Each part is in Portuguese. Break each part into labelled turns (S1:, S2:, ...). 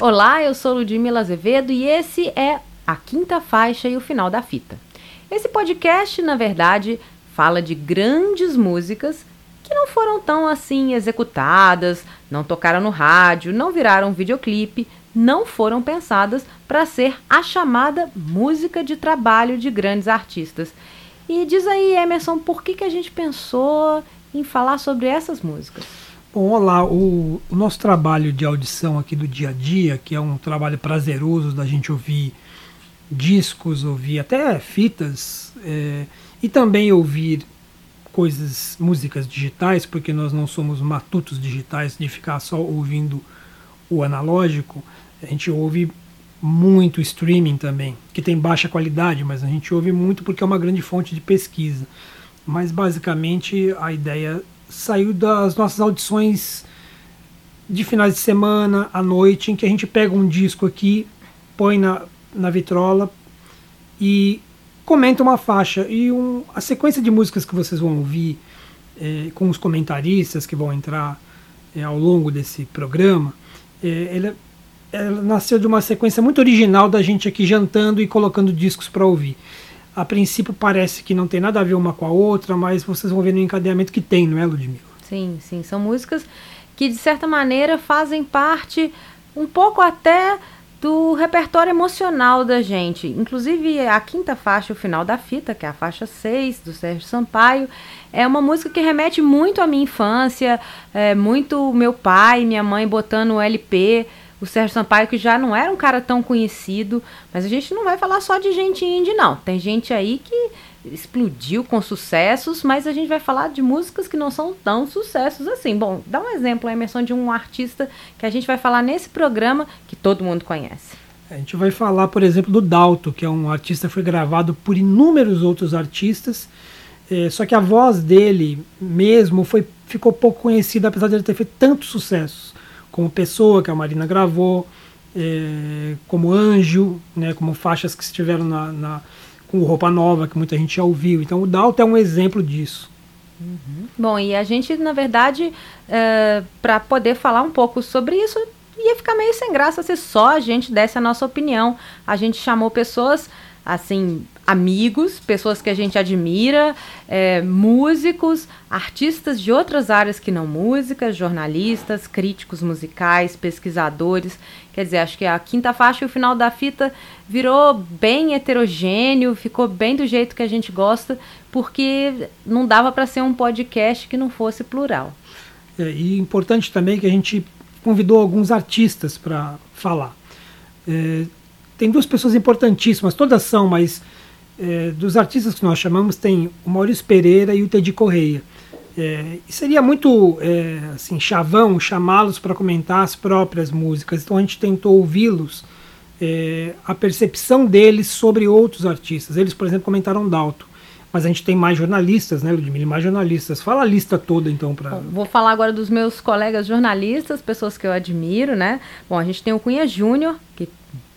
S1: Olá, eu sou Ludmila Azevedo e esse é a quinta faixa e o final da fita. Esse podcast, na verdade, fala de grandes músicas que não foram tão assim executadas, não tocaram no rádio, não viraram videoclipe, não foram pensadas para ser a chamada música de trabalho de grandes artistas. E diz aí, Emerson, por que, que a gente pensou em falar sobre essas músicas?
S2: Bom, olá, o, o, nosso trabalho de audição aqui do dia a dia, que é um trabalho prazeroso da gente ouvir discos, ouvir até fitas, é, e também ouvir coisas, músicas digitais, porque nós não somos matutos digitais de ficar só ouvindo o analógico, a gente ouve muito streaming também, que tem baixa qualidade, mas a gente ouve muito porque é uma grande fonte de pesquisa. Mas basicamente a ideia saiu das nossas audições de finais de semana, à noite, em que a gente pega um disco aqui, põe na, na vitrola e comenta uma faixa. E um, a sequência de músicas que vocês vão ouvir é, com os comentaristas que vão entrar é, ao longo desse programa, é, ela, ela nasceu de uma sequência muito original da gente aqui jantando e colocando discos para ouvir. A princípio parece que não tem nada a ver uma com a outra, mas vocês vão ver no encadeamento que tem, não é, Ludmila?
S1: Sim, sim. São músicas que, de certa maneira, fazem parte um pouco até do repertório emocional da gente. Inclusive, a quinta faixa, o final da fita, que é a faixa 6, do Sérgio Sampaio, é uma música que remete muito à minha infância, é, muito meu pai, minha mãe botando o LP o Sérgio Sampaio, que já não era um cara tão conhecido, mas a gente não vai falar só de gente indie, não. Tem gente aí que explodiu com sucessos, mas a gente vai falar de músicas que não são tão sucessos assim. Bom, dá um exemplo, Emerson, de um artista que a gente vai falar nesse programa que todo mundo conhece.
S2: A gente vai falar, por exemplo, do Dalto, que é um artista que foi gravado por inúmeros outros artistas, é, só que a voz dele mesmo foi, ficou pouco conhecida, apesar de ele ter feito tantos sucessos como Pessoa, que a Marina gravou, é, como Anjo, né, como faixas que estiveram na, na, com Roupa Nova, que muita gente já ouviu. Então o Dalton é um exemplo disso.
S1: Uhum. Bom, e a gente, na verdade, é, para poder falar um pouco sobre isso, ia ficar meio sem graça se só a gente desse a nossa opinião. A gente chamou pessoas assim amigos, pessoas que a gente admira, é, músicos, artistas de outras áreas que não música, jornalistas, críticos musicais, pesquisadores. Quer dizer, acho que a quinta faixa e o final da fita virou bem heterogêneo, ficou bem do jeito que a gente gosta, porque não dava para ser um podcast que não fosse plural.
S2: É, e importante também que a gente convidou alguns artistas para falar. É, tem duas pessoas importantíssimas, todas são, mas é, dos artistas que nós chamamos tem o Maurício Pereira e o Teddy Correia. É, seria muito é, assim chavão chamá-los para comentar as próprias músicas. Então a gente tentou ouvi-los, é, a percepção deles sobre outros artistas. Eles, por exemplo, comentaram Dalto. Mas a gente tem mais jornalistas, né, Ludmilla? Mais jornalistas. Fala a lista toda, então, para.
S1: Vou falar agora dos meus colegas jornalistas, pessoas que eu admiro, né? Bom, a gente tem o Cunha Júnior, que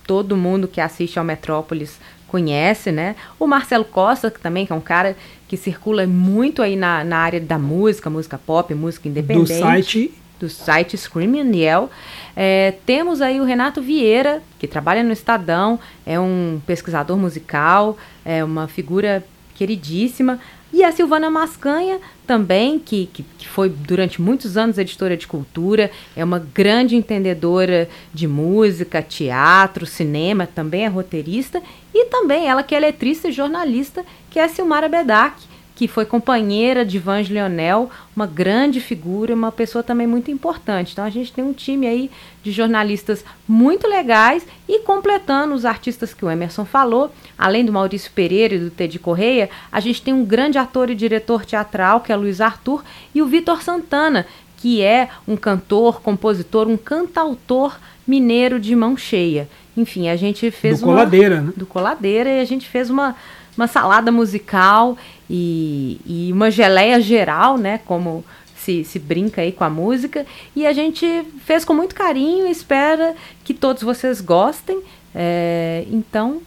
S1: todo mundo que assiste ao Metrópolis conhece, né? O Marcelo Costa, que também que é um cara que circula muito aí na, na área da música, música pop, música independente.
S2: Do site
S1: do site Screaming Yell. É, temos aí o Renato Vieira, que trabalha no Estadão, é um pesquisador musical, é uma figura queridíssima. E a Silvana Mascanha também, que, que, que, foi durante muitos anos editora de cultura, é uma grande entendedora de música, teatro, cinema, também é roteirista, e também ela que é letrista e jornalista, que é Silmara Bedak, que foi companheira de Vange Leonel, uma grande figura, uma pessoa também muito importante. Então a gente tem um time aí de jornalistas muito legais e completando os artistas que o Emerson falou, além do Maurício Pereira e do Teddy Correia, a gente tem um grande ator e diretor teatral, que é Luiz Arthur, e o Vitor Santana, que é um cantor, compositor, um cantautor mineiro de mão cheia. Enfim, a gente fez
S2: do uma... Coladeira, né?
S1: Do Coladeira, e a gente fez uma uma salada musical e, e uma geleia geral, né? Como se, se brinca aí com a música. E a gente fez com muito carinho, espera que todos vocês gostem. É, então,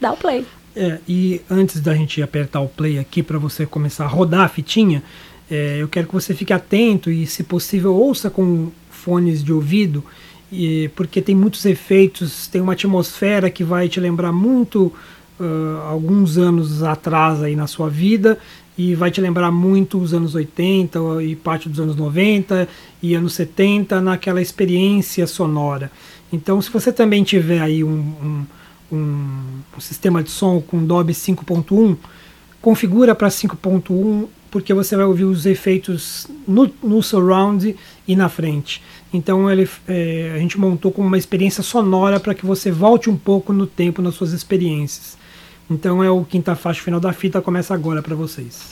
S1: dá o play.
S2: É, e antes da gente apertar o play aqui para você começar a rodar a fitinha, é, eu quero que você fique atento e, se possível, ouça com fones de ouvido e, porque tem muitos efeitos, tem uma atmosfera que vai te lembrar muito uh, alguns anos atrás aí na sua vida e vai te lembrar muito os anos 80 e parte dos anos 90 e anos 70 naquela experiência sonora. Então, se você também tiver aí um, um, um, sistema de som com Dolby 5.1, configura para 5.1 porque você vai ouvir os efeitos no, no surround e na frente. Então ele, é, a gente montou como uma experiência sonora para que você volte um pouco no tempo nas suas experiências. Então é o quinta faixa final da fita começa agora para vocês.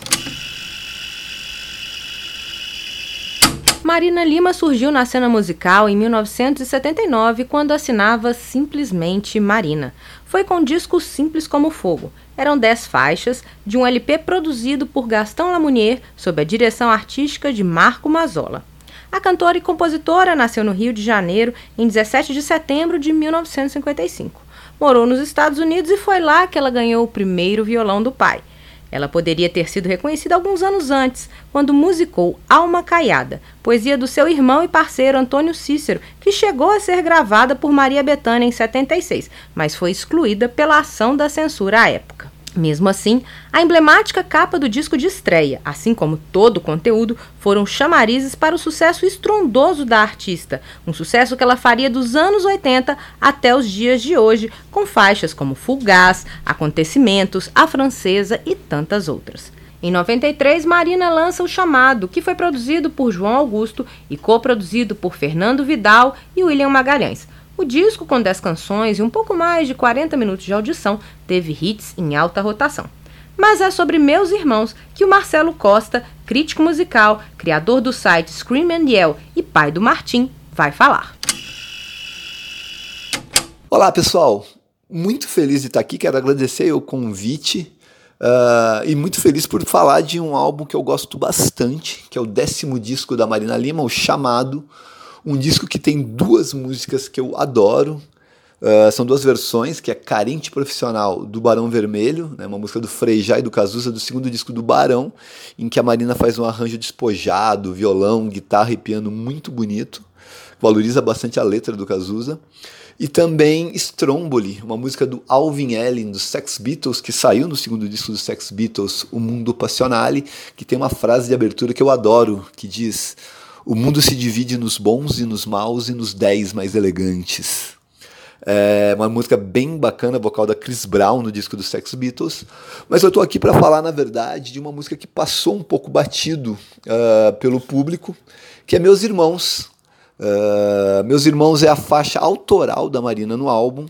S1: Marina Lima surgiu na cena musical em 1979 quando assinava simplesmente Marina. Foi com disco Simples como Fogo. Eram dez faixas de um LP produzido por Gastão Lamounier sob a direção artística de Marco Mazola. A cantora e compositora nasceu no Rio de Janeiro em 17 de setembro de 1955. Morou nos Estados Unidos e foi lá que ela ganhou o primeiro violão do pai. Ela poderia ter sido reconhecida alguns anos antes, quando musicou Alma Caiada, poesia do seu irmão e parceiro Antônio Cícero, que chegou a ser gravada por Maria Bethânia em 76, mas foi excluída pela ação da censura à época. Mesmo assim, a emblemática capa do disco de estreia, assim como todo o conteúdo, foram chamarizes para o sucesso estrondoso da artista, um sucesso que ela faria dos anos 80 até os dias de hoje, com faixas como Fugaz, Acontecimentos, A Francesa e tantas outras. Em 93, Marina lança O Chamado, que foi produzido por João Augusto e coproduzido por Fernando Vidal e William Magalhães. O disco, com 10 canções e um pouco mais de 40 minutos de audição, teve hits em alta rotação. Mas é sobre Meus Irmãos que o Marcelo Costa, crítico musical, criador do site Scream and Yell e pai do Martim, vai falar.
S3: Olá, pessoal! Muito feliz de estar aqui, quero agradecer o convite uh, e muito feliz por falar de um álbum que eu gosto bastante, que é o décimo disco da Marina Lima, o Chamado, um disco que tem duas músicas que eu adoro. Uh, são duas versões, que é Carente Profissional do Barão Vermelho, né, uma música do Frejá e do Cazuza, do segundo disco do Barão, em que a Marina faz um arranjo despojado, violão, guitarra e piano muito bonito, valoriza bastante a letra do Cazuza. E também Stromboli, uma música do Alvin Ellen, dos Sex Beatles, que saiu no segundo disco dos Sex Beatles, O Mundo Passionale, que tem uma frase de abertura que eu adoro, que diz o mundo se divide nos bons e nos maus e nos dez mais elegantes. É uma música bem bacana, vocal da Chris Brown no disco dos Sex Beatles. Mas eu estou aqui para falar, na verdade, de uma música que passou um pouco batido uh, pelo público, que é Meus Irmãos. Uh, Meus Irmãos é a faixa autoral da Marina no álbum.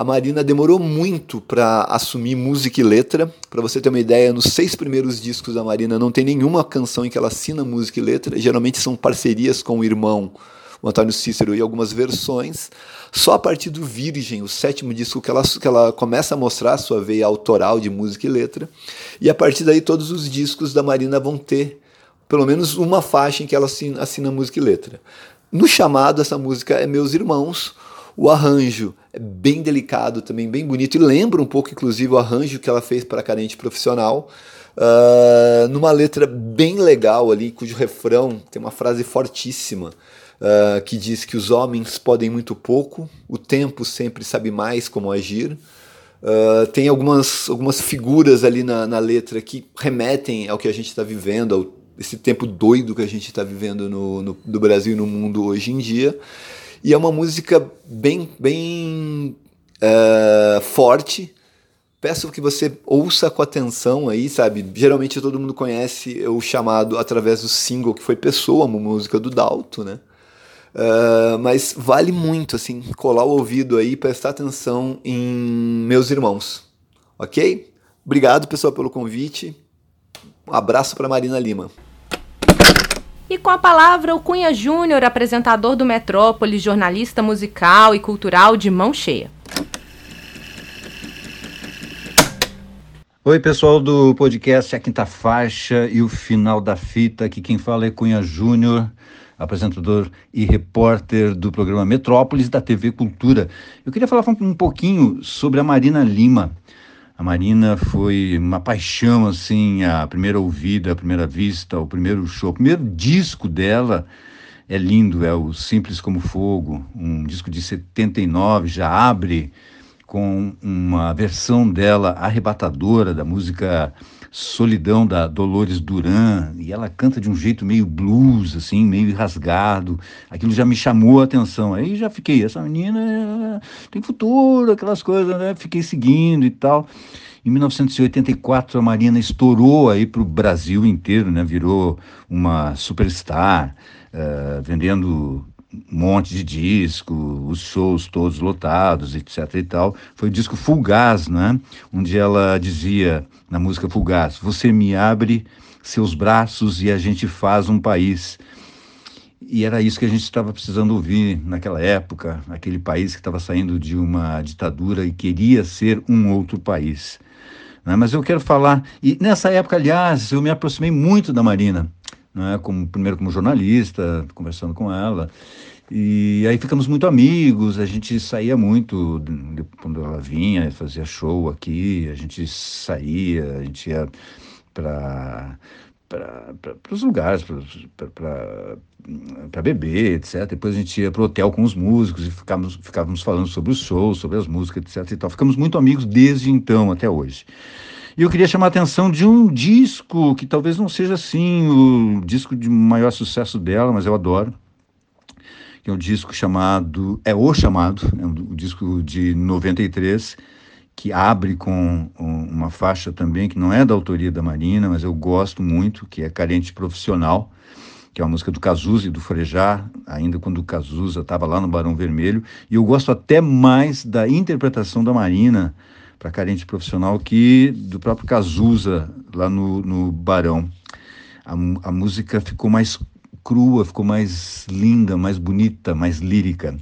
S3: A Marina demorou muito para assumir música e letra. Para você ter uma ideia, nos seis primeiros discos da Marina não tem nenhuma canção em que ela assina música e letra. Geralmente são parcerias com o irmão, o Antônio Cícero, e algumas versões. Só a partir do Virgem, o sétimo disco, que ela, que ela começa a mostrar a sua veia autoral de música e letra. E a partir daí, todos os discos da Marina vão ter pelo menos uma faixa em que ela assina, assina música e letra. No chamado, essa música é Meus Irmãos o arranjo é bem delicado, também bem bonito, e lembra um pouco, inclusive, o arranjo que ela fez para Carente Profissional, uh, numa letra bem legal ali, cujo refrão tem uma frase fortíssima. Uh, que diz que os homens podem muito pouco, o tempo sempre sabe mais como agir. Uh, tem algumas, algumas figuras ali na, na letra que remetem ao que a gente está vivendo, ao esse tempo doido que a gente está vivendo no, no, no Brasil e no mundo hoje em dia. E é uma música bem, bem uh, forte. Peço que você ouça com atenção aí, sabe? Geralmente todo mundo conhece o chamado através do single que foi Pessoa, uma música do Dalto, né? Uh, mas vale muito, assim, colar o ouvido aí e prestar atenção em meus irmãos, ok? Obrigado, pessoal, pelo convite. Um abraço para Marina Lima.
S1: E com a palavra, o Cunha Júnior, apresentador do Metrópolis, jornalista musical e cultural de mão cheia.
S4: Oi, pessoal do podcast A Quinta Faixa e o Final da Fita. Aqui quem fala é Cunha Júnior, apresentador e repórter do programa Metrópolis da TV Cultura. Eu queria falar um pouquinho sobre a Marina Lima. A Marina foi uma paixão, assim, a primeira ouvida, a primeira vista, o primeiro show, o primeiro disco dela. é lindo, é o Simples como Fogo, um disco de 79, já abre com uma versão dela arrebatadora da música Solidão da Dolores Duran, e ela canta de um jeito meio blues, assim, meio rasgado. Aquilo já me chamou a atenção. Aí já fiquei, essa menina tem futuro, aquelas coisas, né? Fiquei seguindo e tal. Em 1984, a Marina estourou aí para o Brasil inteiro, né? Virou uma superstar, uh, vendendo monte de disco, os shows todos lotados, etc e tal. Foi o disco Fugaz, né? Onde ela dizia na música Fugaz: Você me abre seus braços e a gente faz um país. E era isso que a gente estava precisando ouvir naquela época, aquele país que estava saindo de uma ditadura e queria ser um outro país. Né? Mas eu quero falar, e nessa época, aliás, eu me aproximei muito da Marina, né? como, primeiro como jornalista, conversando com ela, e aí ficamos muito amigos, a gente saía muito quando ela vinha, fazia show aqui, a gente saía, a gente ia para para os lugares, para beber, etc. Depois a gente ia para o hotel com os músicos e ficávamos, ficávamos falando sobre os shows, sobre as músicas, etc. E tal. Ficamos muito amigos desde então até hoje. E eu queria chamar a atenção de um disco que talvez não seja assim o disco de maior sucesso dela, mas eu adoro que é um disco chamado, é o chamado, é um, um disco de 93, que abre com uma faixa também que não é da autoria da Marina, mas eu gosto muito, que é Carente Profissional, que é uma música do Cazuza e do Frejá, ainda quando o Cazuza estava lá no Barão Vermelho, e eu gosto até mais da interpretação da Marina para Carente Profissional que do próprio Cazuza lá no, no Barão. A, a música ficou mais crua, ficou mais linda, mais bonita, mais lírica.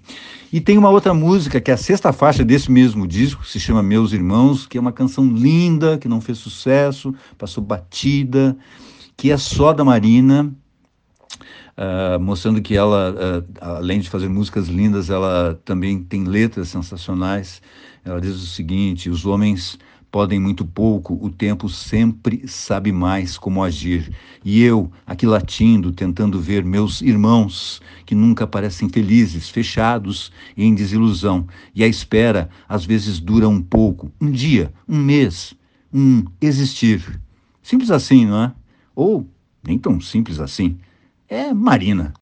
S4: E tem uma outra música, que é a sexta faixa desse mesmo disco, se chama Meus Irmãos, que é uma canção linda, que não fez sucesso, passou batida, que é só da Marina, uh, mostrando que ela, uh, além de fazer músicas lindas, ela também tem letras sensacionais. Ela diz o seguinte: os homens podem muito pouco, o tempo sempre sabe mais como agir. E eu, aqui latindo, tentando ver meus irmãos, que nunca parecem felizes, fechados e em desilusão. E a espera, às vezes, dura um pouco, um dia, um mês, um existir. Simples assim, não é? Ou nem tão simples assim. É Marina.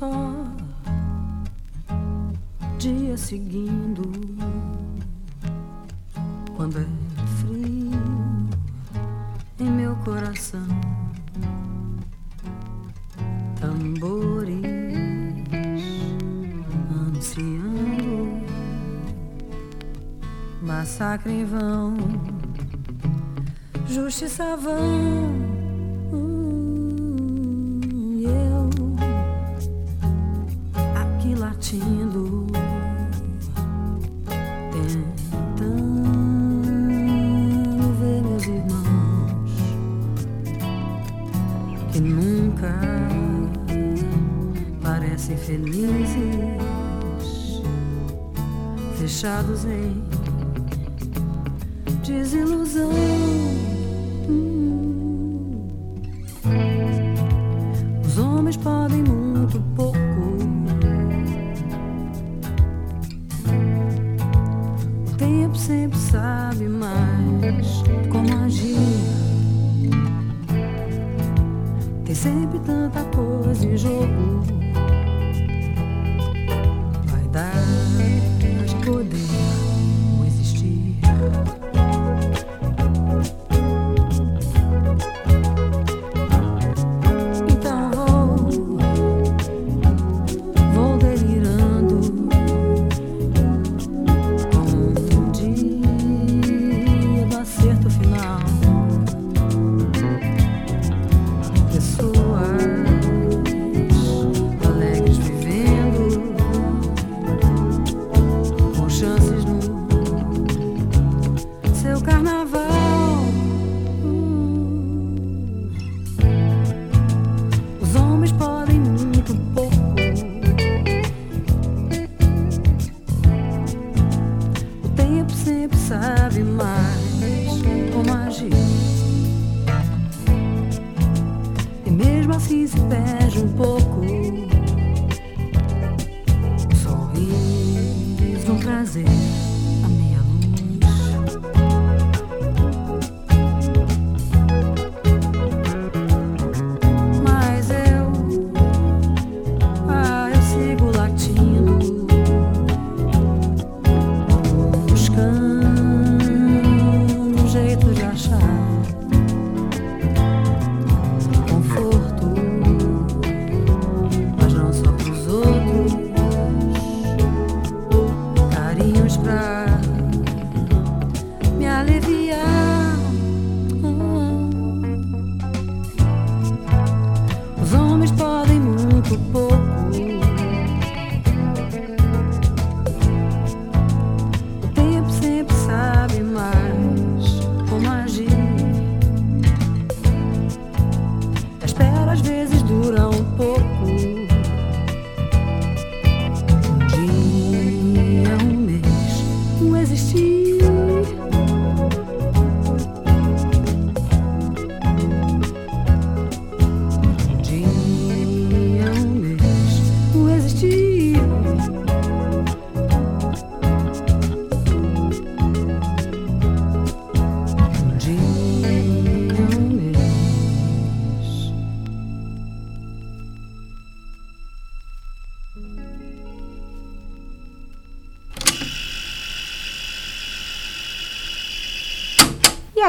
S5: Só dia seguindo. Quando é frio em meu coração tambores anunciando massacre vão justiça vão latindo, tentando ver meus irmãos que nunca parecem felizes, fechados em desilusão. Jogo.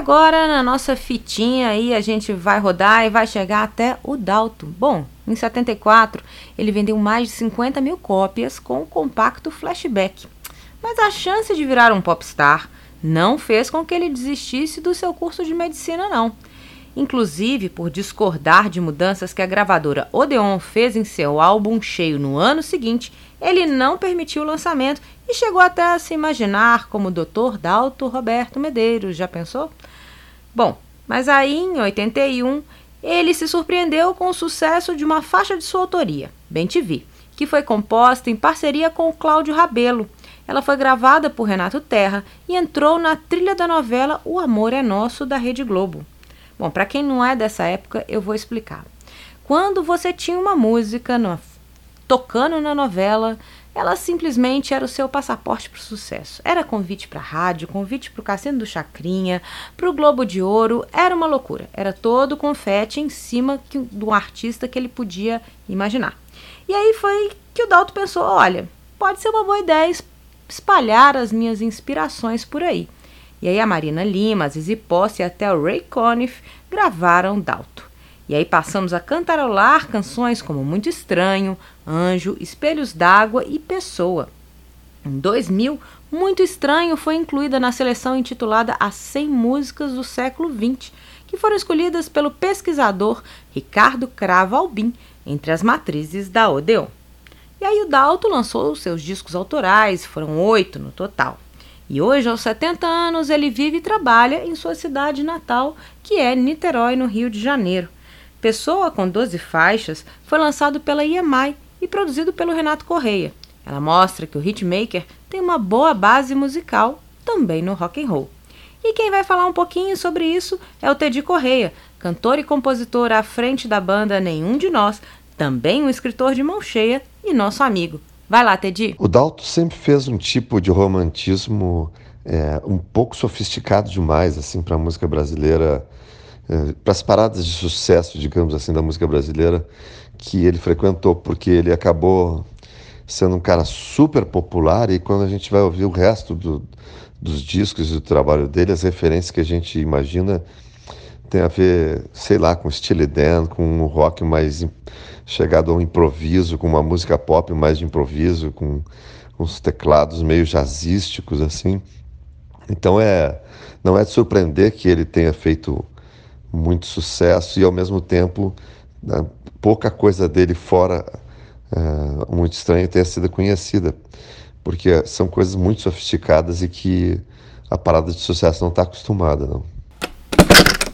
S1: Agora, na nossa fitinha aí, a gente vai rodar e vai chegar até o Dalton. Bom, em 74, ele vendeu mais de 50 mil cópias com o compacto Flashback. Mas a chance de virar um popstar não fez com que ele desistisse do seu curso de medicina, não. Inclusive, por discordar de mudanças que a gravadora Odeon fez em seu álbum cheio no ano seguinte, ele não permitiu o lançamento e chegou até a se imaginar como o Dr. Dalto Roberto Medeiros. Já pensou? Bom, mas aí em 81 ele se surpreendeu com o sucesso de uma faixa de sua autoria, Bem Te Vi, que foi composta em parceria com Cláudio Rabelo. Ela foi gravada por Renato Terra e entrou na trilha da novela O Amor é Nosso da Rede Globo. Bom, para quem não é dessa época, eu vou explicar. Quando você tinha uma música no- tocando na novela, ela simplesmente era o seu passaporte para o sucesso. Era convite para rádio, convite para o Cassino do Chacrinha, para o Globo de Ouro, era uma loucura. Era todo confete em cima que- do artista que ele podia imaginar. E aí foi que o Dalton pensou: olha, pode ser uma boa ideia es- espalhar as minhas inspirações por aí. E aí a Marina Lima, a Zizi Posse e até o Ray Conniff gravaram Dalto. E aí passamos a cantarolar canções como Muito Estranho, Anjo, Espelhos d'Água e Pessoa. Em 2000, Muito Estranho foi incluída na seleção intitulada As 100 Músicas do Século XX, que foram escolhidas pelo pesquisador Ricardo Cravo Albim entre as matrizes da Odeon. E aí o Dalto lançou seus discos autorais, foram oito no total. E hoje, aos 70 anos, ele vive e trabalha em sua cidade natal, que é Niterói, no Rio de Janeiro. Pessoa com 12 faixas foi lançado pela EMI e produzido pelo Renato Correia. Ela mostra que o hitmaker tem uma boa base musical também no rock and roll. E quem vai falar um pouquinho sobre isso é o Teddy Correia, cantor e compositor à frente da banda Nenhum de Nós, também um escritor de mão cheia e nosso amigo. Vai lá, Teddy.
S6: O Dalto sempre fez um tipo de romantismo é, um pouco sofisticado demais assim para a música brasileira, é, para as paradas de sucesso, digamos assim, da música brasileira que ele frequentou, porque ele acabou sendo um cara super popular e quando a gente vai ouvir o resto do, dos discos e do trabalho dele, as referências que a gente imagina tem a ver, sei lá, com Steely Dan, com um rock mais chegado ao improviso, com uma música pop mais de improviso, com uns teclados meio jazzísticos assim. Então é não é de surpreender que ele tenha feito muito sucesso e ao mesmo tempo né, pouca coisa dele fora é, muito estranha tenha sido conhecida, porque são coisas muito sofisticadas e que a parada de sucesso não está acostumada, não.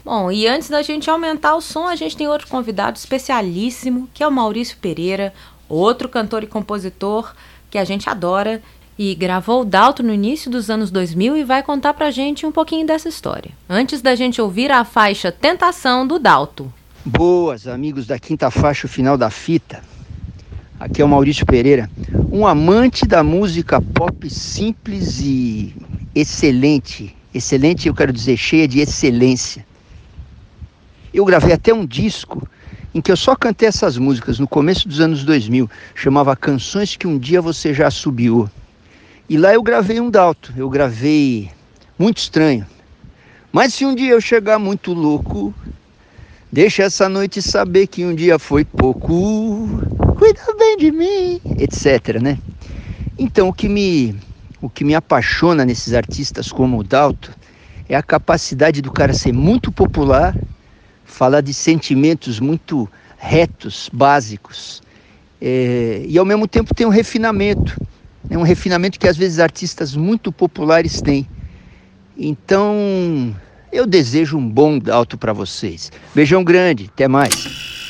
S1: Bom, e antes da gente aumentar o som, a gente tem outro convidado especialíssimo, que é o Maurício Pereira, outro cantor e compositor que a gente adora e gravou o Dalto no início dos anos 2000 e vai contar pra gente um pouquinho dessa história. Antes da gente ouvir a faixa Tentação do Dalto.
S7: Boas, amigos da quinta faixa, o final da fita. Aqui é o Maurício Pereira, um amante da música pop simples e excelente. Excelente, eu quero dizer, cheia de excelência. Eu gravei até um disco em que eu só cantei essas músicas no começo dos anos 2000, chamava Canções que um dia você já subiu. E lá eu gravei um dalto, eu gravei muito estranho. Mas se um dia eu chegar muito louco, Deixa essa noite saber que um dia foi pouco. Cuida bem de mim, etc, né? Então, o que me o que me apaixona nesses artistas como o Dalto é a capacidade do cara ser muito popular, falar de sentimentos muito retos, básicos
S8: é, e ao mesmo tempo tem um refinamento, né? um refinamento que às vezes artistas muito populares têm. Então, eu desejo um bom alto para vocês. Beijão grande, até mais.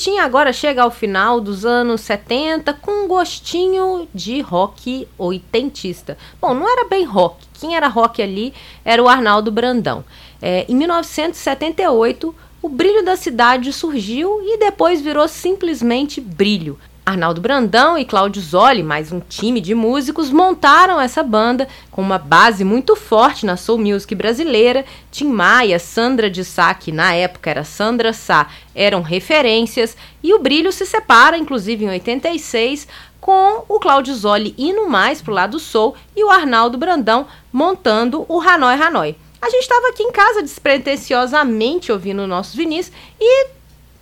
S1: A nossa fitinha agora chega ao final dos anos 70 com um gostinho de rock oitentista. Bom, não era bem rock. Quem era rock ali era o Arnaldo Brandão. É, em 1978, o Brilho da Cidade surgiu e depois virou simplesmente Brilho. Arnaldo Brandão e Cláudio Zoli, mais um time de músicos, montaram essa banda com uma base muito forte na soul music brasileira. Tim Maia, Sandra de Sá, que na época era Sandra Sá, eram referências. E o Brilho se separa, inclusive em 86, com o Cláudio Zoli indo mais pro lado soul e o Arnaldo Brandão montando o Hanoi Hanoi. A gente estava aqui em casa despretensiosamente ouvindo nossos vinis e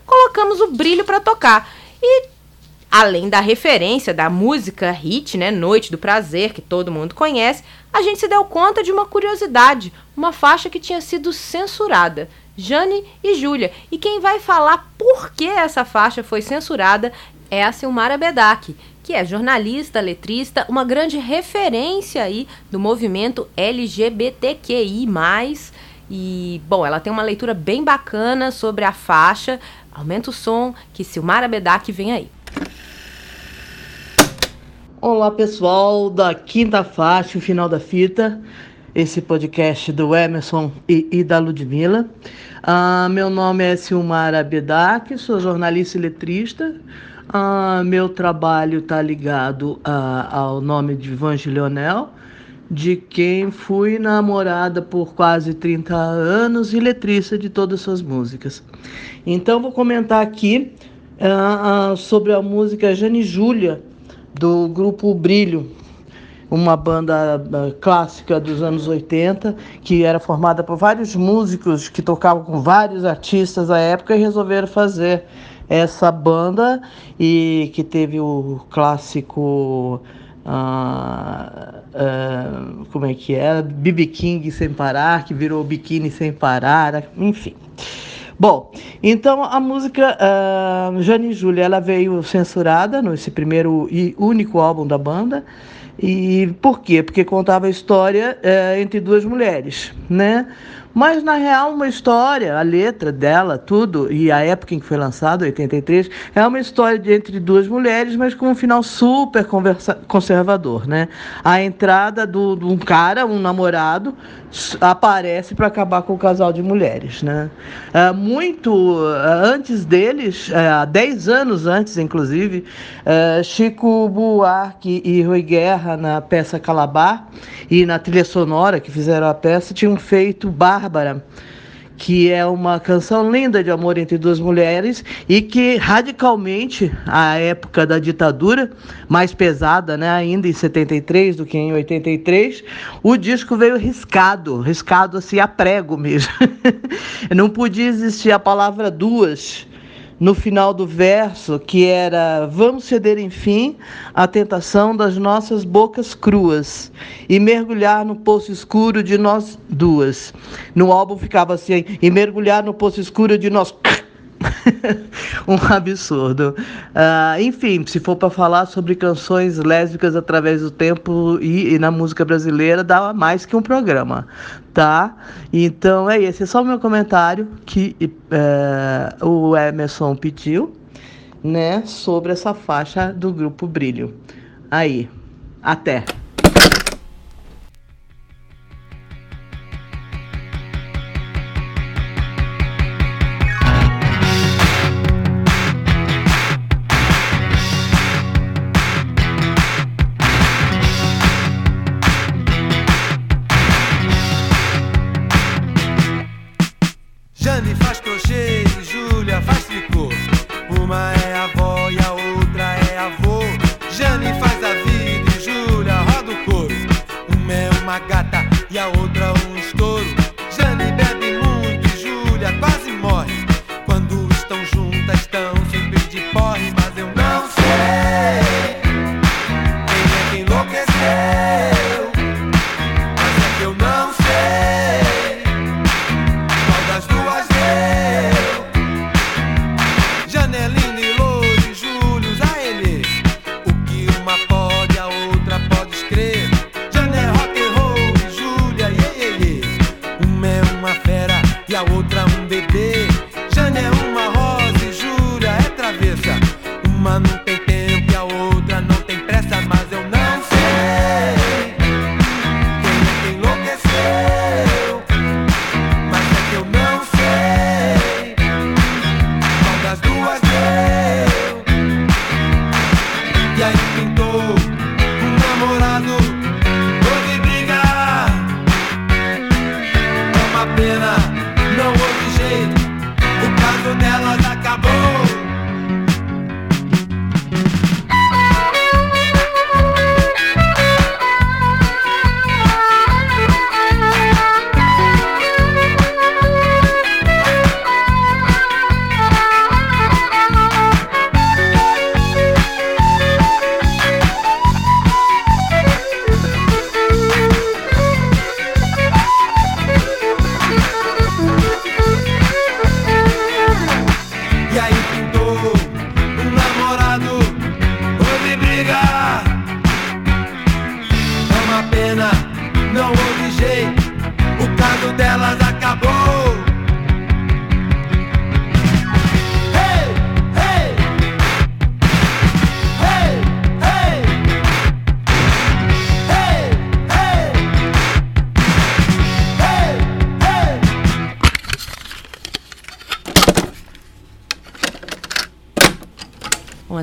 S1: colocamos o Brilho para tocar. E além da referência da música hit, né, Noite do Prazer, que todo mundo conhece, a gente se deu conta de uma curiosidade, uma faixa que tinha sido censurada. Jane e Júlia. E quem vai falar por que essa faixa foi censurada é a Silmara Bedak, que é jornalista, letrista, uma grande referência aí do movimento LGBTQI+. E, bom, ela tem uma leitura bem bacana sobre a faixa. Aumenta o som, que Silmara Bedak vem aí.
S9: Olá pessoal da quinta faixa, o final da fita, esse podcast do Emerson e, e da Ludmilla. Ah, meu nome é Silmara Bedak, sou jornalista e letrista. Ah, meu trabalho está ligado ah, ao nome de Vange Leonel, de quem fui namorada por quase 30 anos e letrista de todas as suas músicas. Então vou comentar aqui ah, sobre a música Jane Júlia, do grupo Brilho. uma banda ah, clássica dos anos 80, que era formada por vários músicos que tocavam com vários artistas da época e resolveram fazer essa banda e que teve o clássico ah, ah, como é que é? BB King sem parar, que virou biquíni sem parar, enfim. Bom, então a música uh, Jane e Júlia, ela veio censurada nesse primeiro e único álbum da banda. E por quê? Porque contava a história eh, entre duas mulheres, né? Mas na real, uma história, a letra dela, tudo, e a época em que foi lançado, 83, é uma história de entre duas mulheres, mas com um final super conversa- conservador, né? A entrada do- de um cara, um namorado, aparece para acabar com o casal de mulheres, né? É, muito é, antes deles, é, há 10 anos antes, inclusive, é, Chico Buarque e Rui Guerra, na peça Calabar, e na trilha sonora que fizeram a peça, tinham feito Bárbara, que é uma canção linda de amor entre duas mulheres e que radicalmente, à época da ditadura, mais pesada, né, ainda em 73 do que em 83, o disco veio riscado, riscado assim a prego mesmo. Não podia existir a palavra duas no final do verso, que era vamos ceder enfim à tentação das nossas bocas cruas e mergulhar no poço escuro de nós duas. No álbum ficava assim, e mergulhar no poço escuro de nós um absurdo. Ah, enfim, se for para falar sobre canções lésbicas através do tempo e, e na música brasileira, dá mais que um programa, tá? Então é esse, é só o meu comentário que eh, o Emerson pediu, né, sobre essa faixa do grupo Brilho. Aí, até.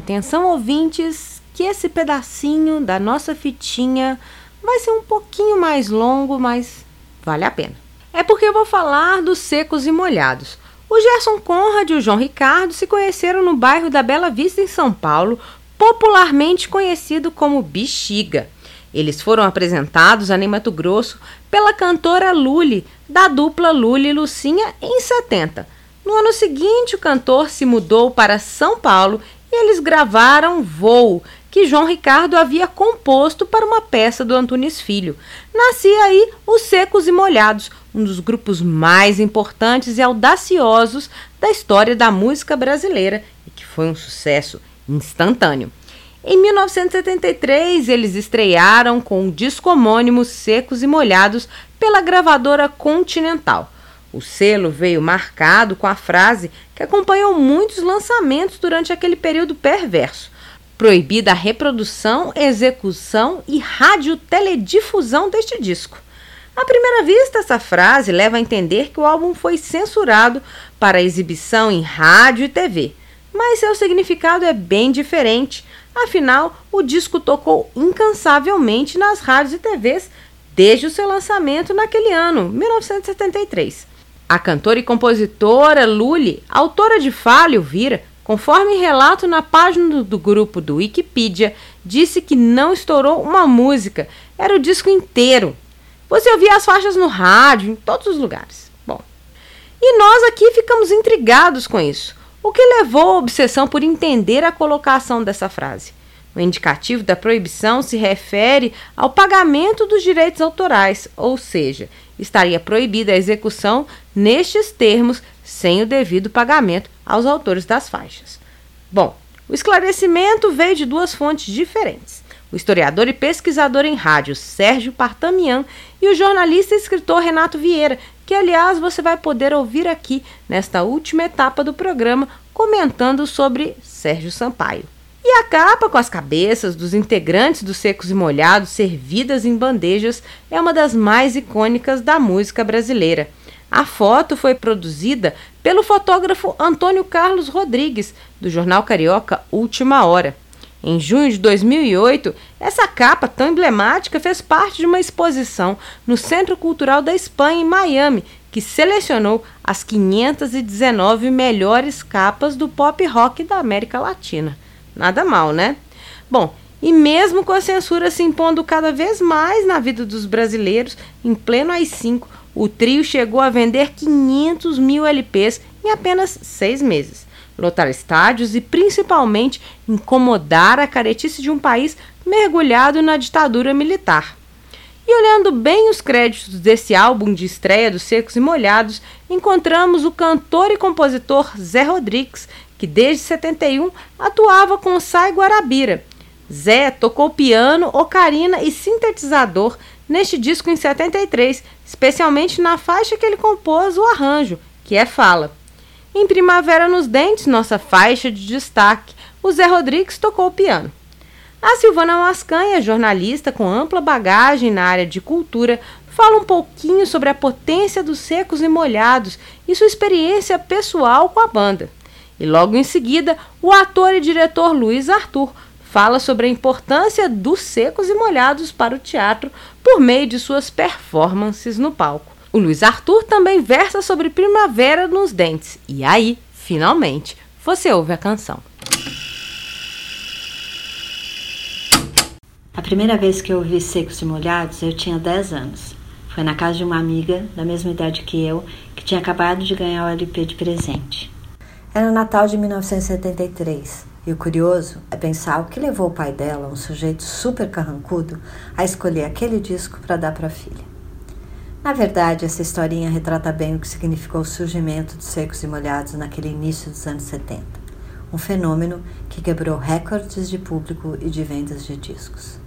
S1: Atenção ouvintes, que esse pedacinho da nossa fitinha vai ser um pouquinho mais longo, mas vale a pena. É porque eu vou falar dos secos e molhados. O Gerson Conrad e o João Ricardo se conheceram no bairro da Bela Vista, em São Paulo, popularmente conhecido como Bexiga. Eles foram apresentados a Mato Grosso pela cantora Lully, da dupla Lully Lucinha, em 70. No ano seguinte, o cantor se mudou para São Paulo eles gravaram Voo, que João Ricardo havia composto para uma peça do Antunes Filho. Nascia aí os Secos e Molhados, um dos grupos mais importantes e audaciosos da história da música brasileira e que foi um sucesso instantâneo. Em 1973, eles estrearam com o disco homônimo Secos e Molhados pela gravadora Continental. O selo veio marcado com a frase que acompanhou muitos lançamentos durante aquele período perverso: proibida a reprodução, execução e radioteledifusão deste disco. À primeira vista, essa frase leva a entender que o álbum foi censurado para exibição em rádio e TV, mas seu significado é bem diferente Afinal, o disco tocou incansavelmente nas rádios e TVs desde o seu lançamento naquele ano, 1973. A cantora e compositora Lully, autora de Fale Vira, conforme relato na página do grupo do Wikipedia, disse que não estourou uma música, era o disco inteiro. Você ouvia as faixas no rádio, em todos os lugares. Bom, e nós aqui ficamos intrigados com isso. O que levou a obsessão por entender a colocação dessa frase? O indicativo da proibição se refere ao pagamento dos direitos autorais, ou seja, estaria proibida a execução nestes termos sem o devido pagamento aos autores das faixas. Bom, o esclarecimento veio de duas fontes diferentes. O historiador e pesquisador em rádio Sérgio Partamian e o jornalista e escritor Renato Vieira, que aliás você vai poder ouvir aqui nesta última etapa do programa comentando sobre Sérgio Sampaio. E a capa com as cabeças dos integrantes dos Secos e Molhados servidas em bandejas é uma das mais icônicas da música brasileira. A foto foi produzida pelo fotógrafo Antônio Carlos Rodrigues, do jornal carioca Última Hora. Em junho de 2008, essa capa tão emblemática fez parte de uma exposição no Centro Cultural da Espanha, em Miami, que selecionou as 519 melhores capas do pop rock da América Latina. Nada mal, né? Bom, e mesmo com a censura se impondo cada vez mais na vida dos brasileiros, em pleno AI-5, o trio chegou a vender 500 mil LPs em apenas seis meses lotar estádios e principalmente incomodar a caretice de um país mergulhado na ditadura militar. E olhando bem os créditos desse álbum de estreia dos Secos e Molhados, encontramos o cantor e compositor Zé Rodrigues, que desde 71 atuava com o Sai Guarabira. Zé tocou piano, ocarina e sintetizador neste disco em 73, especialmente na faixa que ele compôs o arranjo, que é Fala. Em Primavera nos Dentes, nossa faixa de destaque, o Zé Rodrigues tocou piano. A Silvana Mascanha, jornalista com ampla bagagem na área de cultura, fala um pouquinho sobre a potência dos secos e molhados e sua experiência pessoal com a banda. E logo em seguida, o ator e diretor Luiz Arthur fala sobre a importância dos secos e molhados para o teatro por meio de suas performances no palco. O Luiz Arthur também versa sobre primavera nos dentes. E aí, finalmente, você ouve a canção.
S10: A primeira vez que eu ouvi Secos e Molhados, eu tinha 10 anos. Foi na casa de uma amiga, da mesma idade que eu, que tinha acabado de ganhar o LP de presente. Era Natal de 1973. E o curioso é pensar o que levou o pai dela, um sujeito super carrancudo, a escolher aquele disco para dar para a filha. Na verdade, essa historinha retrata bem o que significou o surgimento dos secos e molhados naquele início dos anos 70. Um fenômeno que quebrou recordes de público e de vendas de discos.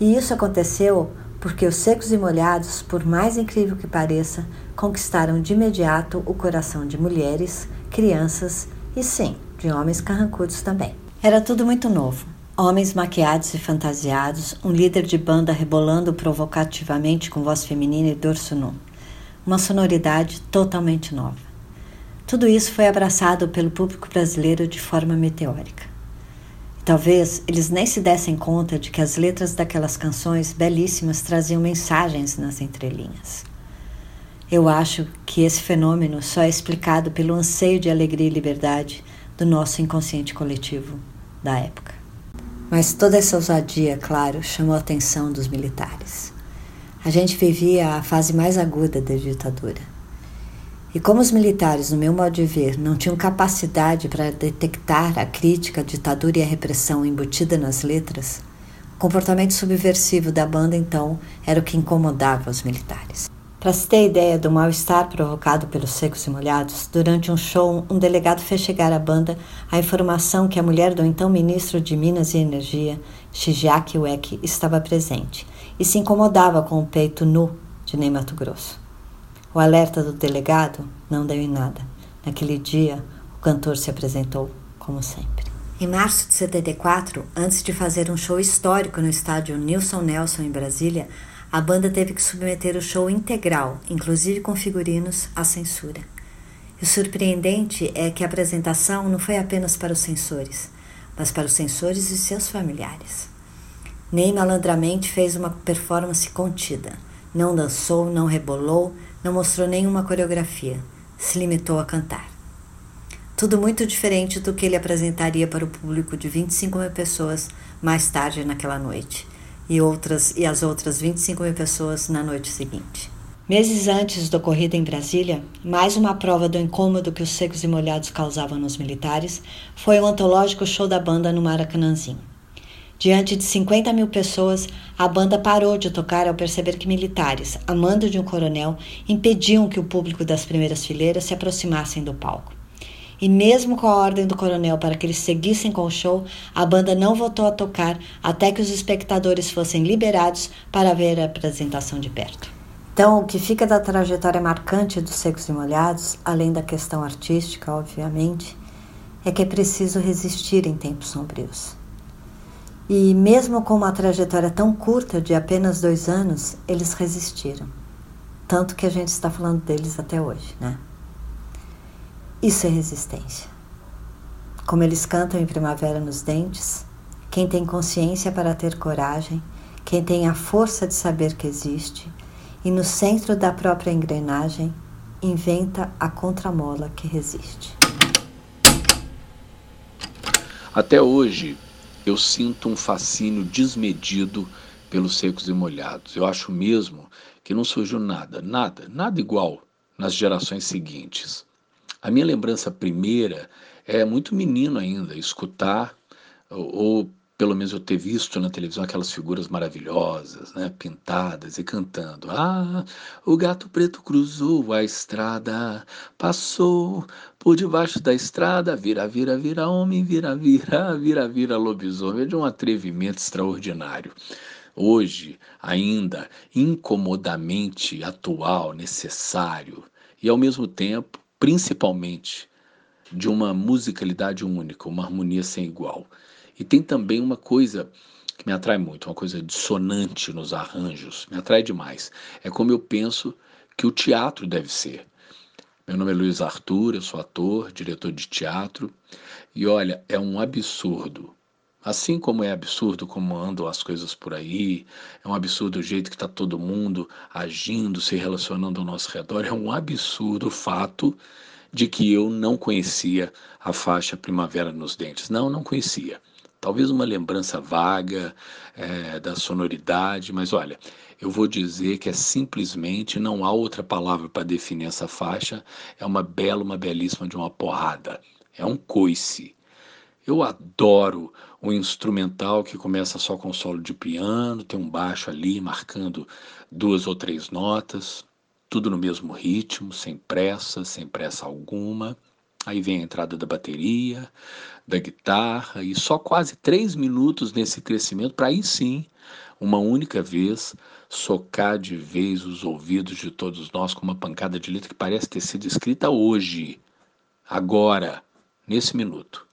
S10: E isso aconteceu porque os secos e molhados, por mais incrível que pareça, conquistaram de imediato o coração de mulheres, crianças e sim, de homens carrancudos também. Era tudo muito novo. Homens maquiados e fantasiados, um líder de banda rebolando provocativamente com voz feminina e dorso nu. Uma sonoridade totalmente nova. Tudo isso foi abraçado pelo público brasileiro de forma meteórica. Talvez eles nem se dessem conta de que as letras daquelas canções belíssimas traziam mensagens nas entrelinhas. Eu acho que esse fenômeno só é explicado pelo anseio de alegria e liberdade do nosso inconsciente coletivo da época. Mas toda essa ousadia, claro, chamou a atenção dos militares. A gente vivia a fase mais aguda da ditadura. E como os militares, no meu modo de ver, não tinham capacidade para detectar a crítica, a ditadura e a repressão embutida nas letras, o comportamento subversivo da banda então era o que incomodava os militares. Para se ter ideia do mal-estar provocado pelos secos e molhados, durante um show, um delegado fez chegar à banda a informação que a mulher do então ministro de Minas e Energia, Shigeaki Ueki, estava presente e se incomodava com o peito nu de Ney Mato Grosso. O alerta do delegado não deu em nada. Naquele dia, o cantor se apresentou como sempre. Em março de 74, antes de fazer um show histórico no estádio Nilson Nelson em Brasília, a banda teve que submeter o show integral, inclusive com figurinos, à censura. E o surpreendente é que a apresentação não foi apenas para os censores, mas para os censores e seus familiares. Ney malandramente fez uma performance contida. Não dançou, não rebolou, não mostrou nenhuma coreografia. Se limitou a cantar. Tudo muito diferente do que ele apresentaria para o público de 25 mil pessoas mais tarde naquela noite e, outras, e as outras 25 mil pessoas na noite seguinte. Meses antes do ocorrido em Brasília, mais uma prova do incômodo que os secos e molhados causavam nos militares foi o antológico show da banda no Maracanãzinho. Diante de 50 mil pessoas, a banda parou de tocar ao perceber que militares, a mando de um coronel, impediam que o público das primeiras fileiras se aproximassem do palco. E mesmo com a ordem do coronel para que eles seguissem com o show, a banda não voltou a tocar até que os espectadores fossem liberados para ver a apresentação de perto. Então, o que fica da trajetória marcante dos Secos e Molhados, além da questão artística, obviamente, é que é preciso resistir em tempos sombrios. E mesmo com uma trajetória tão curta de apenas dois anos, eles resistiram. Tanto que a gente está falando deles até hoje, né? Isso é resistência. Como eles cantam em Primavera nos Dentes, quem tem consciência para ter coragem, quem tem a força de saber que existe, e no centro da própria engrenagem, inventa a contramola que resiste.
S11: Até hoje, eu sinto um fascínio desmedido pelos secos e molhados. Eu acho mesmo que não surgiu nada, nada, nada igual nas gerações seguintes. A minha lembrança primeira é muito menino ainda, escutar, ou, pelo menos eu ter visto na televisão aquelas figuras maravilhosas, né, pintadas e cantando. Ah, o gato preto cruzou a estrada, passou por debaixo da estrada, vira, vira, vira homem, vira, vira, vira, vira lobisomem. É de um atrevimento extraordinário. Hoje, ainda incomodamente atual, necessário e ao mesmo tempo principalmente de uma musicalidade única, uma harmonia sem igual. E tem também uma coisa que me atrai muito, uma coisa dissonante nos arranjos, me atrai demais. É como eu penso que o teatro deve ser. Meu nome é Luiz Arthur, eu sou ator, diretor de teatro, e olha, é um absurdo Assim como é absurdo como andam as coisas por aí, é um absurdo o jeito que está todo mundo agindo, se relacionando ao nosso redor, é um absurdo o fato de que eu não conhecia a faixa Primavera nos Dentes. Não, não conhecia. Talvez uma lembrança vaga é, da sonoridade, mas olha, eu vou dizer que é simplesmente, não há outra palavra para definir essa faixa, é uma bela, uma belíssima de uma porrada. É um coice. Eu adoro o instrumental que começa só com solo de piano, tem um baixo ali marcando duas ou três notas, tudo no mesmo ritmo, sem pressa, sem pressa alguma. Aí vem a entrada da bateria, da guitarra, e só quase três minutos nesse crescimento para aí sim, uma única vez, socar de vez os ouvidos de todos nós com uma pancada de letra que parece ter sido escrita hoje, agora, nesse minuto.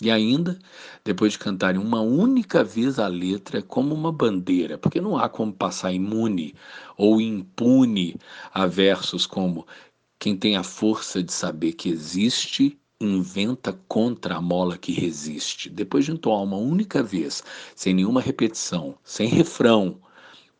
S11: E ainda, depois de cantarem uma única vez a letra, como uma bandeira, porque não há como passar imune ou impune a versos como quem tem a força de saber que existe, inventa contra a mola que resiste. Depois de entoar uma única vez, sem nenhuma repetição, sem refrão,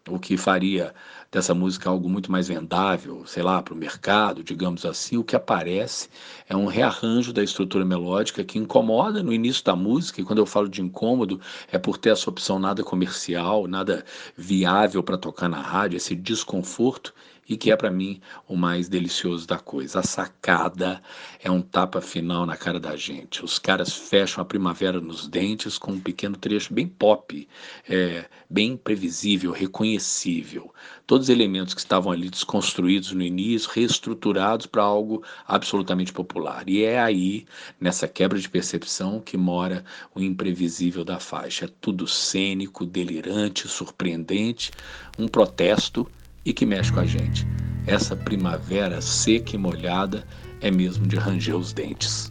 S11: o que faria dessa música algo muito mais vendável, sei lá, para o mercado, digamos assim, o que aparece é um rearranjo da estrutura melódica que incomoda no início da música, e quando eu falo de incômodo, é por ter essa opção nada comercial, nada viável para tocar na rádio, esse desconforto, e que é para mim o mais delicioso da coisa. A sacada é um tapa final na cara da gente. Os caras fecham a primavera nos dentes com um pequeno trecho bem pop, é, bem previsível, reconhecível. Todos os elementos que estavam ali desconstruídos no início, reestruturados para algo absolutamente popular. E é aí, nessa quebra de percepção, que mora o imprevisível da faixa. É tudo cênico, delirante, surpreendente, um protesto e que mexe com a gente. Essa primavera seca e molhada é mesmo de ranger os dentes.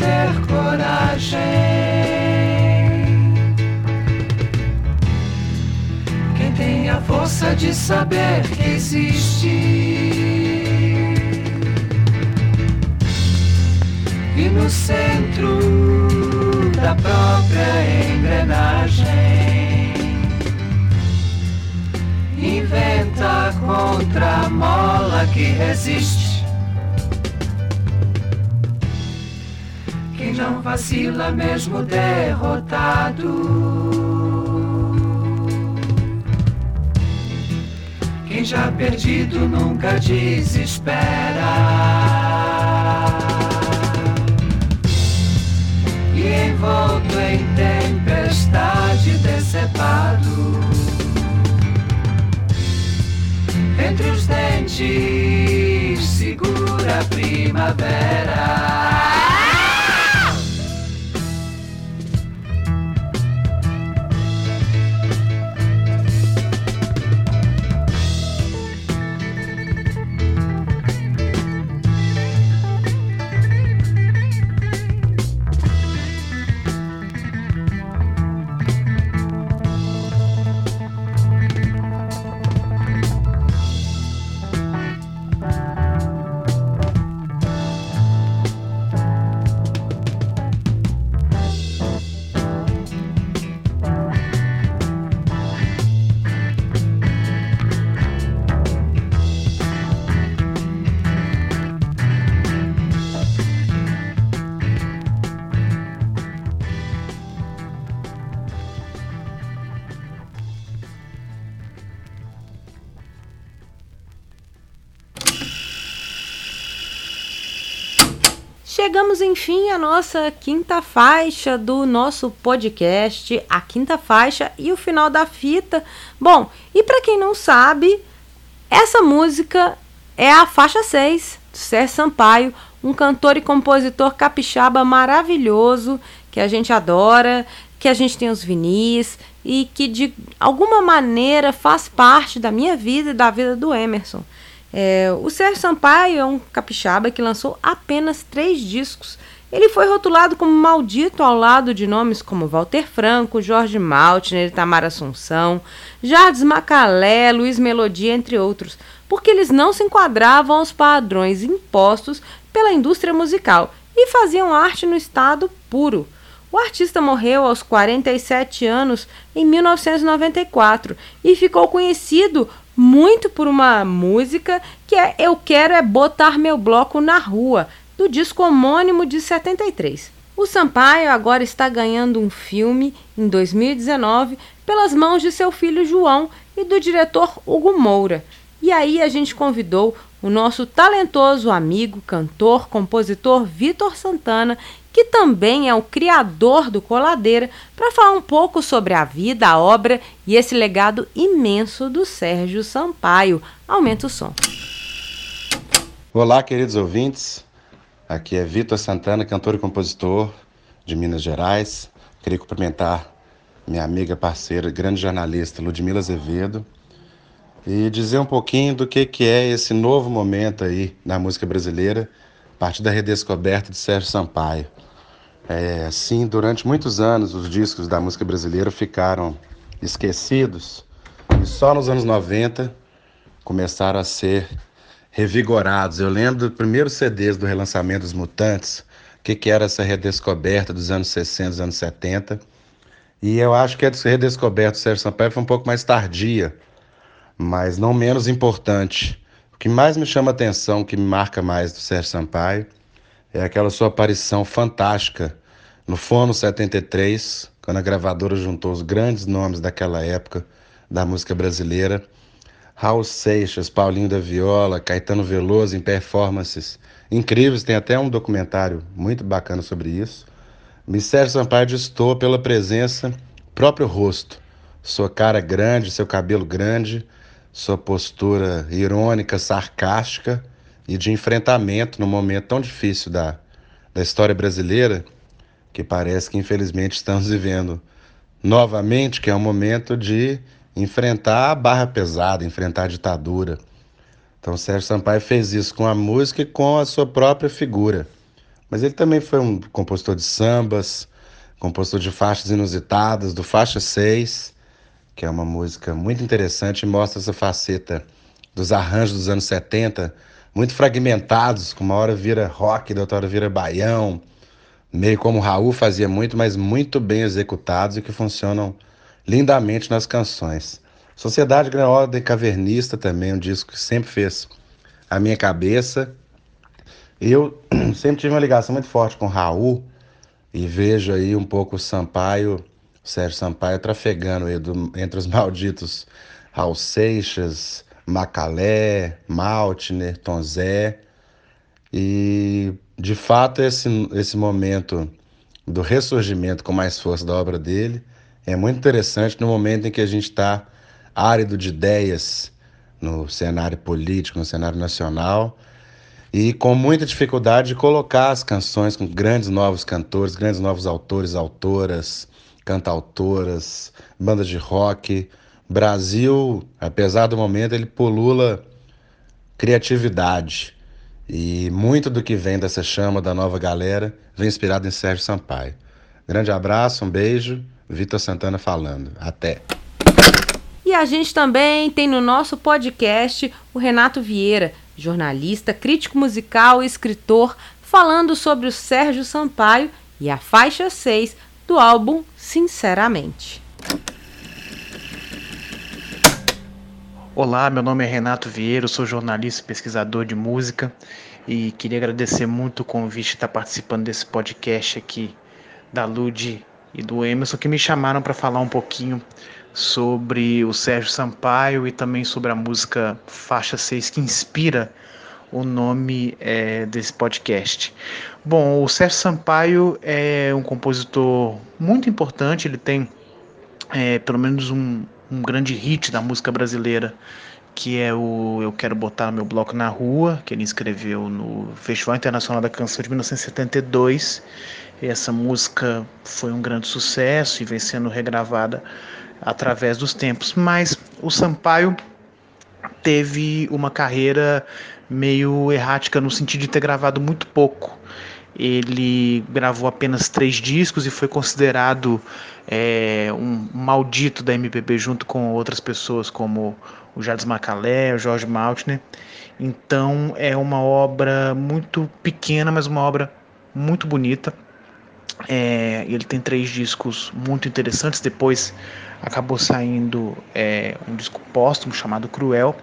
S12: Ter coragem. Quem tem a força de saber que existe. E no centro da própria engrenagem inventa contra a mola que resiste. Não vacila mesmo derrotado. Quem já perdido nunca desespera. E envolto em tempestade decepado. Entre os dentes segura a primavera.
S1: Chegamos enfim à nossa quinta faixa do nosso podcast, a quinta faixa e o final da fita. Bom, e para quem não sabe, essa música é a faixa 6 do Sérgio Sampaio, um cantor e compositor capixaba maravilhoso que a gente adora, que a gente tem os vinis e que de alguma maneira faz parte da minha vida e da vida do Emerson. É, o Sérgio Sampaio é um capixaba que lançou apenas três discos. Ele foi rotulado como maldito ao lado de nomes como Walter Franco, Jorge Maltner, Itamar Assunção, Jardim Macalé, Luiz Melodia, entre outros, porque eles não se enquadravam aos padrões impostos pela indústria musical e faziam arte no estado puro. O artista morreu aos 47 anos em 1994 e ficou conhecido muito por uma música que é Eu Quero É Botar Meu Bloco na Rua, do disco homônimo de 73. O Sampaio agora está ganhando um filme em 2019 pelas mãos de seu filho João e do diretor Hugo Moura. E aí a gente convidou o nosso talentoso amigo, cantor, compositor Vitor Santana, que também é o criador do Coladeira, para falar um pouco sobre a vida, a obra e esse legado imenso do Sérgio Sampaio. Aumenta o som.
S13: Olá, queridos ouvintes. Aqui é Vitor Santana, cantor e compositor de Minas Gerais. Queria cumprimentar minha amiga, parceira, grande jornalista Ludmila Azevedo e dizer um pouquinho do que, que é esse novo momento aí na música brasileira, a partir da redescoberta de Sérgio Sampaio. É, sim, durante muitos anos os discos da música brasileira ficaram esquecidos e só nos anos 90 começaram a ser revigorados. Eu lembro dos primeiros CDs do relançamento dos Mutantes, o que, que era essa redescoberta dos anos 60, dos anos 70. E eu acho que a redescoberta do Sérgio Sampaio foi um pouco mais tardia, mas não menos importante. O que mais me chama atenção, o que me marca mais do Sérgio Sampaio, é aquela sua aparição fantástica no Fono 73, quando a gravadora juntou os grandes nomes daquela época da música brasileira. Raul Seixas, Paulinho da Viola, Caetano Veloso em performances incríveis, tem até um documentário muito bacana sobre isso. Sérgio Sampaio distou pela presença, próprio rosto, sua cara grande, seu cabelo grande, sua postura irônica, sarcástica e de enfrentamento num momento tão difícil da, da história brasileira, que parece que infelizmente estamos vivendo novamente, que é um momento de enfrentar a barra pesada, enfrentar a ditadura. Então Sérgio Sampaio fez isso com a música e com a sua própria figura. Mas ele também foi um compositor de sambas, compositor de faixas inusitadas, do Faixa 6, que é uma música muito interessante e mostra essa faceta dos arranjos dos anos 70, muito fragmentados, com uma hora vira rock, da outra hora vira baião, meio como o Raul fazia muito, mas muito bem executados e que funcionam lindamente nas canções. Sociedade Gran Ordem Cavernista também, um disco que sempre fez a minha cabeça. Eu sempre tive uma ligação muito forte com o Raul e vejo aí um pouco o Sampaio Sérgio Sampaio trafegando do, entre os malditos Raul Seixas, Macalé, Maltner, Tom Zé. E, de fato, esse, esse momento do ressurgimento com mais força da obra dele é muito interessante no momento em que a gente está árido de ideias no cenário político, no cenário nacional, e com muita dificuldade de colocar as canções com grandes novos cantores, grandes novos autores, autoras, cantautoras, bandas de rock. Brasil, apesar do momento, ele pulula criatividade. E muito do que vem dessa chama da nova galera vem inspirado em Sérgio Sampaio. Grande abraço, um beijo. Vitor Santana falando. Até.
S1: E a gente também tem no nosso podcast o Renato Vieira, jornalista, crítico musical e escritor, falando sobre o Sérgio Sampaio e a faixa 6 do álbum Sinceramente.
S14: Olá, meu nome é Renato Vieira, sou jornalista e pesquisador de música e queria agradecer muito o convite de estar participando desse podcast aqui da Lud e do Emerson que me chamaram para falar um pouquinho sobre o Sérgio Sampaio e também sobre a música Faixa 6 que inspira o nome é, desse podcast. Bom, o Sérgio Sampaio é um compositor muito importante, ele tem é, pelo menos um, um grande hit da música brasileira, que é o Eu Quero Botar Meu Bloco na Rua, que ele escreveu no Festival Internacional da Canção de 1972. E essa música foi um grande sucesso e vem sendo regravada através dos tempos. Mas o Sampaio teve uma carreira meio errática no sentido de ter gravado muito pouco. Ele gravou apenas três discos e foi considerado é, um maldito da MPB junto com outras pessoas como o Jardim Macalé, o Jorge Maltner. Então é uma obra muito pequena, mas uma obra muito bonita. É, ele tem três discos muito interessantes. Depois acabou saindo é, um disco póstumo chamado Cruel.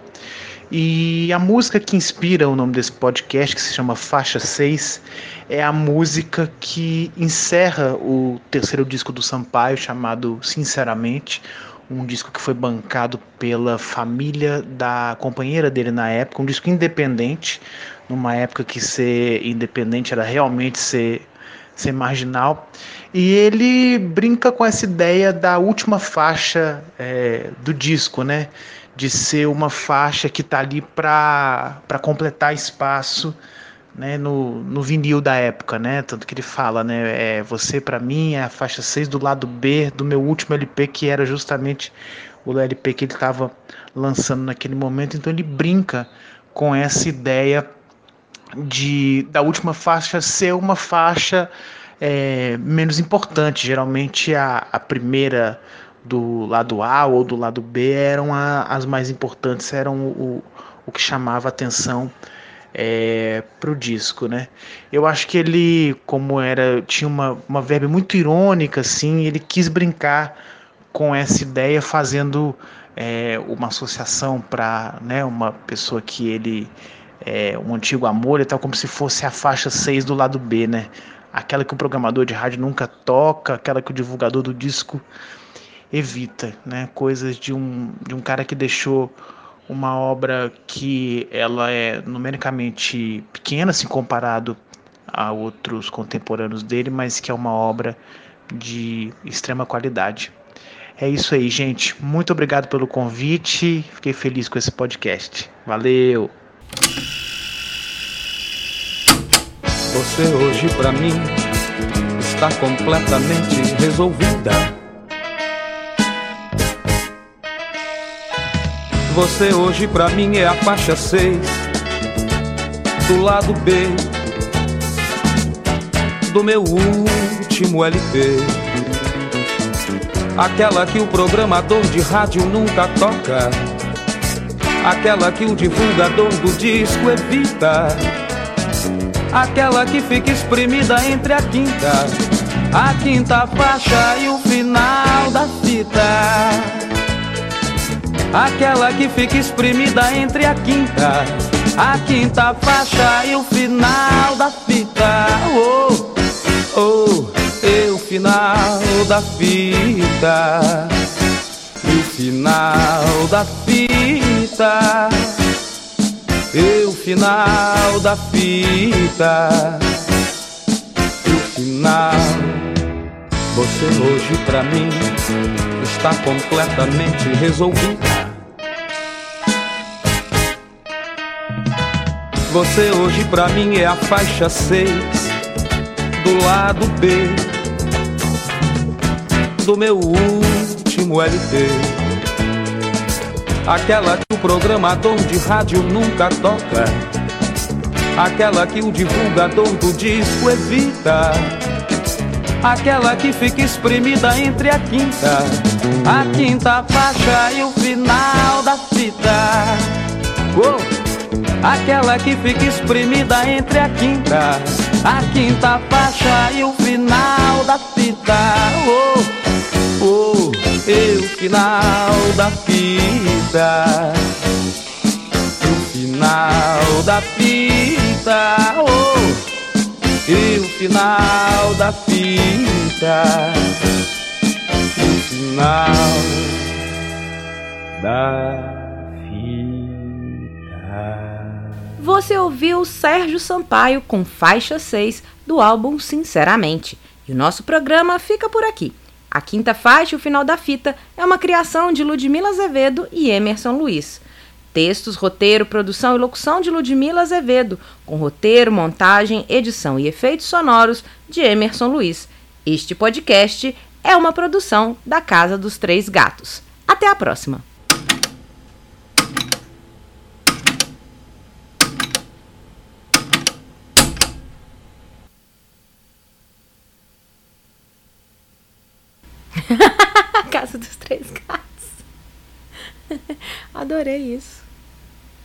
S14: E a música que inspira o nome desse podcast, que se chama Faixa 6, é a música que encerra o terceiro disco do Sampaio, chamado Sinceramente, um disco que foi bancado pela família da companheira dele na época, um disco independente, numa época que ser independente era realmente ser, ser marginal. E ele brinca com essa ideia da última faixa é, do disco, né? De ser uma faixa que está ali para completar espaço né, no, no vinil da época, né? Tanto que ele fala, né? É, você para mim é a faixa 6 do lado B do meu último LP, que era justamente o LP que ele estava lançando naquele momento. Então ele brinca com essa ideia de da última faixa ser uma faixa é, menos importante. Geralmente a, a primeira do lado A ou do lado B eram a, as mais importantes, eram o, o que chamava atenção é, para o disco, né? Eu acho que ele, como era, tinha uma, uma verbe muito irônica, assim, ele quis brincar com essa ideia, fazendo é, uma associação para né, uma pessoa que ele é um antigo amor e tal, como se fosse a faixa 6 do lado B, né? aquela que o programador de rádio nunca toca, aquela que o divulgador do disco evita, né? Coisas de um, de um cara que deixou uma obra que ela é numericamente pequena, se comparado a outros contemporâneos dele, mas que é uma obra de extrema qualidade. É isso aí, gente. Muito obrigado pelo convite. Fiquei feliz com esse podcast. Valeu!
S15: Você hoje pra mim está completamente resolvida. Você hoje pra mim é a faixa 6 do lado B do meu último LP. Aquela que o programador de rádio nunca toca. Aquela que o divulgador do disco evita aquela que fica espremida entre a quinta, a quinta faixa e o final da fita. Aquela que fica espremida entre a quinta, a quinta faixa e o final da fita. Oh, oh, e o final da fita. E o final da fita e o final da fita. E o final, você hoje pra mim está completamente resolvida. Você hoje pra mim é a faixa 6 do lado B do meu último LP Aquela que o programador de rádio nunca toca. Aquela que o divulgador do disco evita. Aquela que fica espremida entre a quinta, a quinta faixa e o final da fita. Oh! Aquela que fica espremida entre a quinta, a quinta faixa e o final da fita. Oh, oh, e o final da fita. O final da fita. Oh, e o final da fita. O final da fita.
S1: Você ouviu Sérgio Sampaio com faixa 6 do álbum Sinceramente. E o nosso programa fica por aqui. A quinta faixa, o final da fita, é uma criação de Ludmila Azevedo e Emerson Luiz. Textos, roteiro, produção e locução de Ludmila Azevedo, com roteiro, montagem, edição e efeitos sonoros de Emerson Luiz. Este podcast é uma produção da Casa dos Três Gatos. Até a próxima! Casa dos Três Gatos. Adorei isso.